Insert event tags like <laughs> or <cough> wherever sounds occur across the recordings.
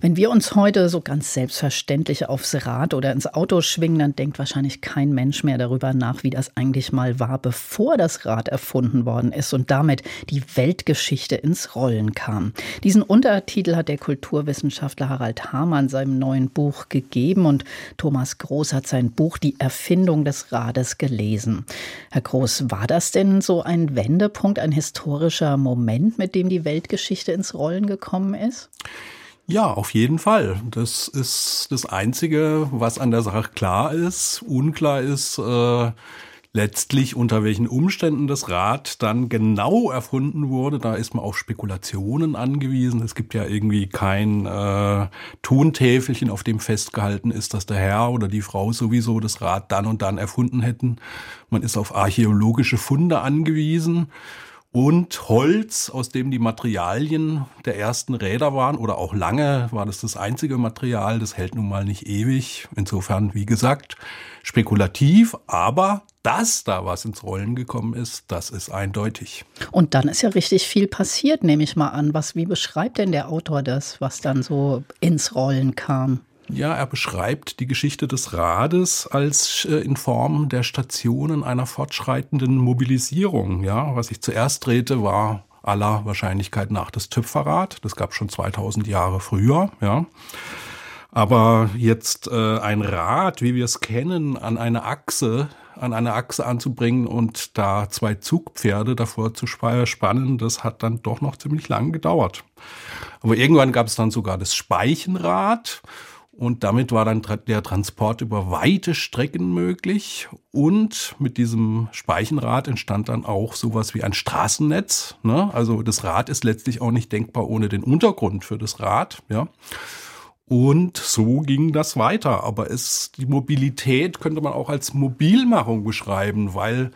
wenn wir uns heute so ganz selbstverständlich aufs Rad oder ins Auto schwingen, dann denkt wahrscheinlich kein Mensch mehr darüber nach, wie das eigentlich mal war, bevor das Rad erfunden worden ist und damit die Weltgeschichte ins Rollen kam. Diesen Untertitel hat der Kulturwissenschaftler Harald Hamann seinem neuen Buch gegeben und Thomas Groß hat sein Buch Die Erfindung des Rades gelesen. Herr Groß, war das denn so ein Wendepunkt, ein historischer Moment, mit dem die Weltgeschichte ins Rollen gekommen ist? Ja, auf jeden Fall. Das ist das Einzige, was an der Sache klar ist. Unklar ist äh, letztlich, unter welchen Umständen das Rad dann genau erfunden wurde. Da ist man auf Spekulationen angewiesen. Es gibt ja irgendwie kein äh, Tontäfelchen, auf dem festgehalten ist, dass der Herr oder die Frau sowieso das Rad dann und dann erfunden hätten. Man ist auf archäologische Funde angewiesen und Holz, aus dem die Materialien der ersten Räder waren oder auch lange war das das einzige Material, das hält nun mal nicht ewig. Insofern, wie gesagt, spekulativ, aber dass da was ins Rollen gekommen ist, das ist eindeutig. Und dann ist ja richtig viel passiert, nehme ich mal an. Was, wie beschreibt denn der Autor das, was dann so ins Rollen kam? Ja, er beschreibt die Geschichte des Rades als äh, in Form der Stationen einer fortschreitenden Mobilisierung. Ja, was ich zuerst drehte, war aller Wahrscheinlichkeit nach das Töpferrad. Das gab schon 2000 Jahre früher. Ja. Aber jetzt äh, ein Rad, wie wir es kennen, an eine Achse, an eine Achse anzubringen und da zwei Zugpferde davor zu spannen, das hat dann doch noch ziemlich lang gedauert. Aber irgendwann gab es dann sogar das Speichenrad und damit war dann der Transport über weite Strecken möglich. Und mit diesem Speichenrad entstand dann auch sowas wie ein Straßennetz. Ne? Also das Rad ist letztlich auch nicht denkbar ohne den Untergrund für das Rad. Ja. Und so ging das weiter. Aber es, die Mobilität könnte man auch als Mobilmachung beschreiben, weil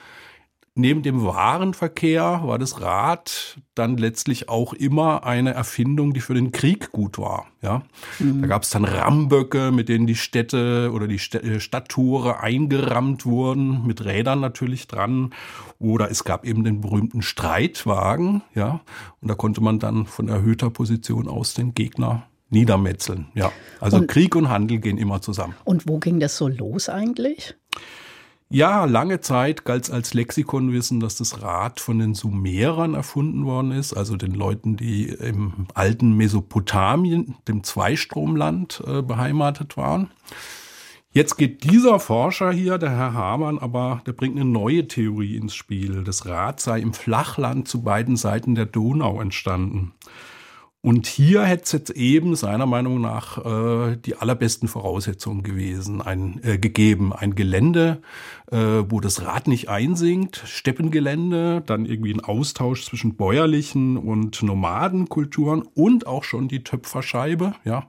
neben dem Warenverkehr war das Rad dann letztlich auch immer eine Erfindung, die für den Krieg gut war. Ja, mhm. da gab es dann Ramböcke, mit denen die Städte oder die äh, Stadttore eingerammt wurden, mit Rädern natürlich dran. Oder es gab eben den berühmten Streitwagen. Ja, und da konnte man dann von erhöhter Position aus den Gegner niedermetzeln. Ja, also und, Krieg und Handel gehen immer zusammen. Und wo ging das so los eigentlich? Ja, lange Zeit galt es als Lexikonwissen, dass das Rad von den Sumerern erfunden worden ist, also den Leuten, die im alten Mesopotamien, dem Zweistromland, äh, beheimatet waren. Jetzt geht dieser Forscher hier, der Herr Hamann, aber der bringt eine neue Theorie ins Spiel. Das Rad sei im Flachland zu beiden Seiten der Donau entstanden. Und hier hätte es jetzt eben seiner Meinung nach äh, die allerbesten Voraussetzungen gewesen, ein, äh, gegeben. Ein Gelände, äh, wo das Rad nicht einsinkt, Steppengelände, dann irgendwie ein Austausch zwischen bäuerlichen und Nomadenkulturen und auch schon die Töpferscheibe. Ja,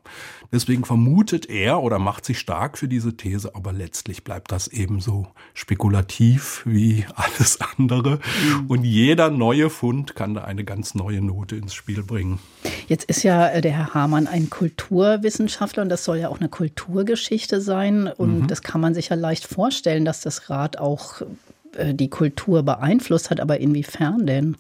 deswegen vermutet er oder macht sich stark für diese These, aber letztlich bleibt das ebenso spekulativ wie <laughs> alles andere. Mhm. Und jeder neue Fund kann da eine ganz neue Note ins Spiel bringen. Jetzt ist ja äh, der Herr Hamann ein Kulturwissenschaftler und das soll ja auch eine Kulturgeschichte sein. Und mhm. das kann man sich ja leicht vorstellen, dass das Rad auch äh, die Kultur beeinflusst hat. Aber inwiefern denn?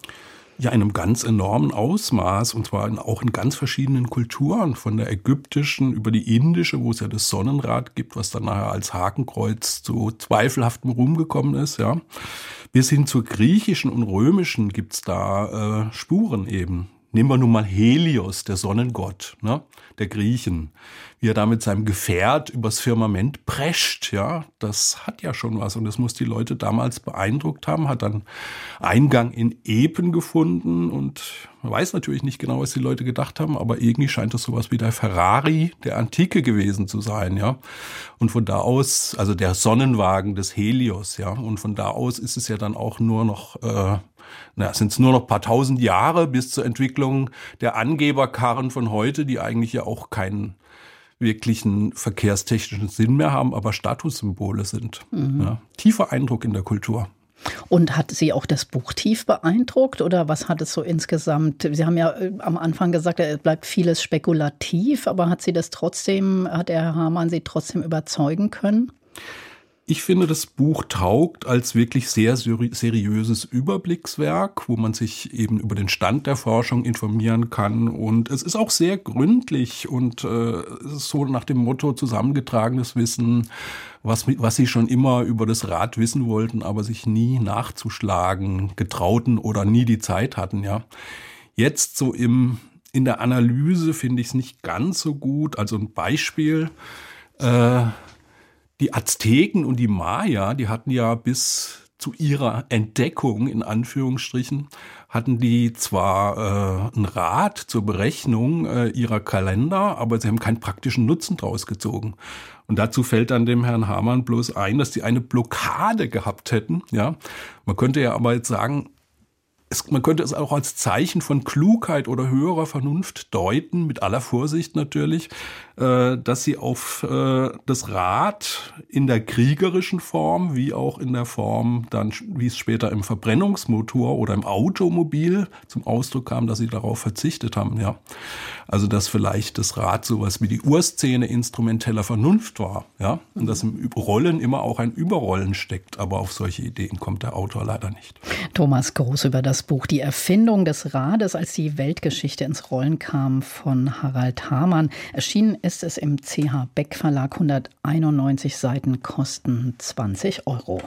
Ja, in einem ganz enormen Ausmaß und zwar auch in ganz verschiedenen Kulturen, von der ägyptischen über die indische, wo es ja das Sonnenrad gibt, was dann nachher als Hakenkreuz zu zweifelhaftem Ruhm gekommen ist, ja, bis hin zur griechischen und römischen gibt's da äh, Spuren eben. Nehmen wir nun mal Helios, der Sonnengott, ne, der Griechen, wie er da mit seinem Gefährt übers Firmament prescht, ja, das hat ja schon was. Und das muss die Leute damals beeindruckt haben, hat dann Eingang in Epen gefunden. Und man weiß natürlich nicht genau, was die Leute gedacht haben, aber irgendwie scheint das sowas wie der Ferrari der Antike gewesen zu sein, ja. Und von da aus, also der Sonnenwagen des Helios, ja, und von da aus ist es ja dann auch nur noch äh, na, sind es nur noch paar tausend Jahre bis zur Entwicklung der Angeberkarren von heute, die eigentlich ja auch keinen wirklichen verkehrstechnischen Sinn mehr haben, aber Statussymbole sind. Mhm. Ja, tiefer Eindruck in der Kultur. Und hat Sie auch das Buch tief beeindruckt oder was hat es so insgesamt? Sie haben ja äh, am Anfang gesagt, es bleibt vieles spekulativ, aber hat Sie das trotzdem, hat der Herr Hamann Sie trotzdem überzeugen können? Ich finde, das Buch taugt als wirklich sehr seriöses Überblickswerk, wo man sich eben über den Stand der Forschung informieren kann. Und es ist auch sehr gründlich und äh, so nach dem Motto zusammengetragenes Wissen, was, was sie schon immer über das Rad wissen wollten, aber sich nie nachzuschlagen getrauten oder nie die Zeit hatten, ja. Jetzt so im, in der Analyse finde ich es nicht ganz so gut. Also ein Beispiel, äh, die Azteken und die Maya, die hatten ja bis zu ihrer Entdeckung in Anführungsstrichen hatten die zwar äh, ein Rad zur Berechnung äh, ihrer Kalender, aber sie haben keinen praktischen Nutzen draus gezogen. Und dazu fällt dann dem Herrn Hamann bloß ein, dass sie eine Blockade gehabt hätten. Ja, man könnte ja aber jetzt sagen, es, man könnte es auch als Zeichen von Klugheit oder höherer Vernunft deuten, mit aller Vorsicht natürlich, äh, dass sie auf äh, das Rad in der kriegerischen Form, wie auch in der Form dann, wie es später im Verbrennungsmotor oder im Automobil zum Ausdruck kam, dass sie darauf verzichtet haben. Ja, also dass vielleicht das Rad sowas wie die Urszene instrumenteller Vernunft war. Ja, und dass im Rollen immer auch ein Überrollen steckt, aber auf solche Ideen kommt der Autor leider nicht. Thomas Groß über das Buch Die Erfindung des Rades, als die Weltgeschichte ins Rollen kam von Harald Hamann. Erschienen ist es im CH Beck Verlag. 191 Seiten kosten 20 Euro.